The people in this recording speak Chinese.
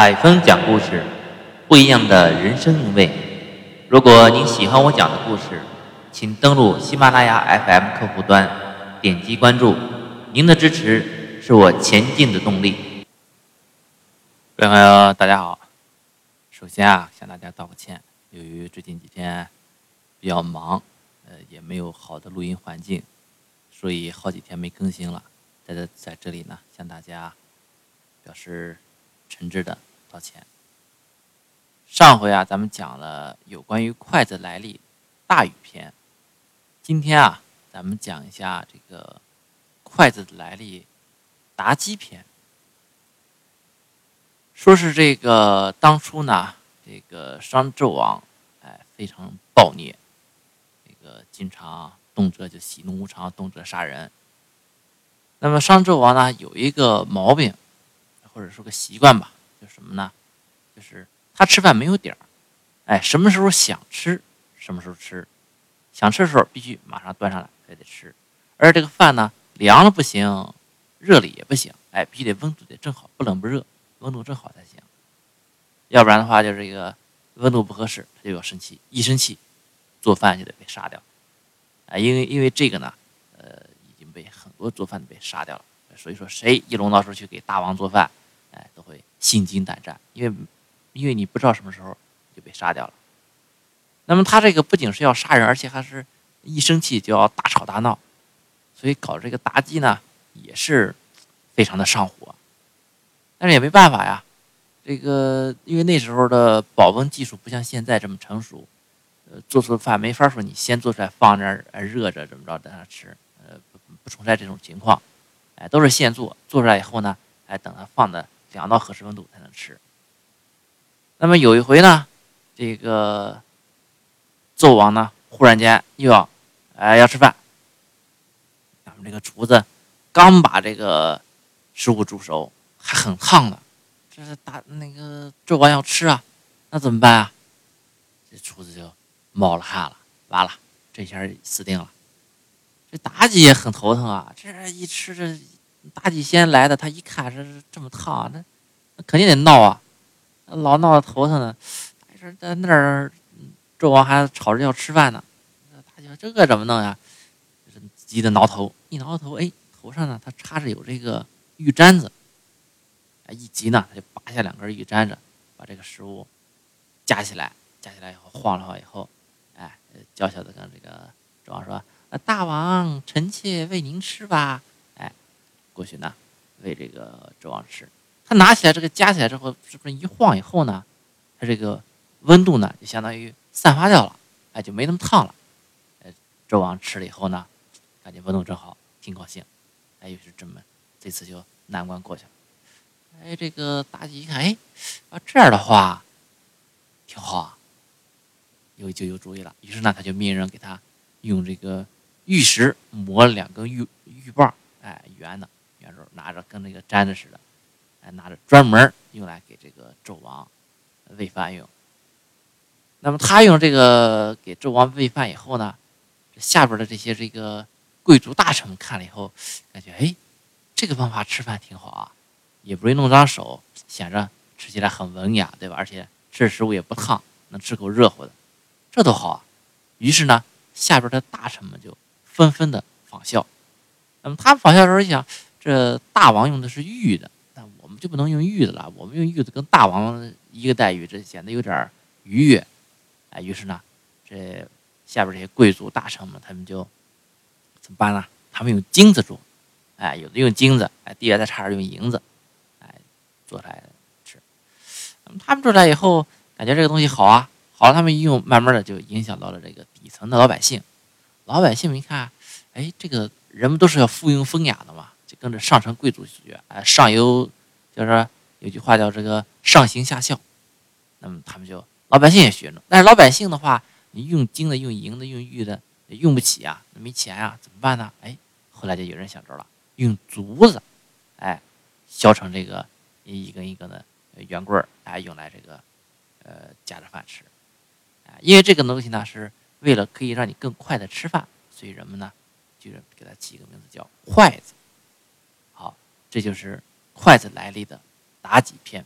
海峰讲故事，不一样的人生韵味。如果您喜欢我讲的故事，请登录喜马拉雅 FM 客户端，点击关注。您的支持是我前进的动力。各位朋友，大家好。首先啊，向大家道个歉，由于最近几天比较忙，呃，也没有好的录音环境，所以好几天没更新了。在这在这里呢，向大家表示。诚挚的道歉。上回啊，咱们讲了有关于筷子来历大禹篇，今天啊，咱们讲一下这个筷子的来历妲己篇。说是这个当初呢，这个商纣王哎非常暴虐，这个经常动辄就喜怒无常，动辄杀人。那么商纣王呢，有一个毛病。或者说个习惯吧，就什么呢？就是他吃饭没有点儿，哎，什么时候想吃，什么时候吃，想吃的时候必须马上端上来，还得吃。而这个饭呢，凉了不行，热了也不行，哎，必须得温度得正好，不冷不热，温度正好才行。要不然的话，就这个温度不合适，他就要生气，一生气，做饭就得被杀掉。啊，因为因为这个呢，呃，已经被很多做饭的被杀掉了。所以说，谁一龙到时候去给大王做饭？心惊胆战，因为，因为你不知道什么时候就被杀掉了。那么他这个不仅是要杀人，而且还是一生气就要大吵大闹，所以搞这个妲己呢，也是非常的上火。但是也没办法呀，这个因为那时候的保温技术不像现在这么成熟，呃，做出的饭没法说你先做出来放那儿热着怎么着等它吃，呃，不不存在这种情况，哎，都是现做，做出来以后呢，哎，等它放的。凉到合适温度才能吃。那么有一回呢，这个纣王呢，忽然间又要，哎，要吃饭。咱们这个厨子刚把这个食物煮熟，还很烫的，这是大那个纣王要吃啊，那怎么办啊？这厨子就冒了汗了，完了，这下死定了。这妲己也很头疼啊，这一吃这。妲己先来的，他一看这这么烫，那那肯定得闹啊，老闹头疼呢。说在那儿，纣王还吵着要吃饭呢。妲己说这个怎么弄呀？急得挠头，一挠头，哎，头上呢他插着有这个玉簪子。一急呢，他就拔下两根玉簪子，把这个食物夹起来，夹起来以后晃了晃以后，哎，娇小的跟这个纣王说：“大王，臣妾喂您吃吧。”过去呢，喂这个纣王吃。他拿起来这个夹起来之后，是不是一晃以后呢，它这个温度呢就相当于散发掉了，哎，就没那么烫了。哎，纣王吃了以后呢，感觉温度正好，挺高兴。哎，于是这么这次就难关过去了。哎，这个妲己一看，哎，啊这样的话挺好啊，有就有主意了。于是呢，他就命人给他用这个玉石磨了两根玉玉棒，哎，圆的。圆柱拿着跟那个簪子似的，哎，拿着专门用来给这个纣王喂饭用。那么他用这个给纣王喂饭以后呢，下边的这些这个贵族大臣们看了以后，感觉哎，这个方法吃饭挺好啊，也不容易弄脏手，显着吃起来很文雅，对吧？而且吃食物也不烫，能吃口热乎的，这多好啊！于是呢，下边的大臣们就纷纷的仿效。那么他们仿效的时候一想。这大王用的是玉的，那我们就不能用玉的了。我们用玉的跟大王一个待遇，这显得有点愉悦。哎，于是呢，这下边这些贵族大臣们，他们就怎么办呢？他们用金子做，哎，有的用金子，哎，地下再差点用银子，哎，做出来吃。他们做出来以后，感觉这个东西好啊，好，他们一用，慢慢的就影响到了这个底层的老百姓。老百姓们一看，哎，这个人们都是要附庸风雅的嘛。跟着上层贵族学，哎，上有，就是有句话叫这个上行下效，那么他们就老百姓也学着，但是老百姓的话，你用金的、用银的、用玉的，用不起啊，没钱啊，怎么办呢？哎，后来就有人想着了，用竹子，哎，削成这个一根一根的圆棍儿，哎，用来这个呃夹着饭吃，啊，因为这个东西呢是为了可以让你更快的吃饭，所以人们呢就是给它起一个名字叫筷子。这就是筷子来历的妲己篇。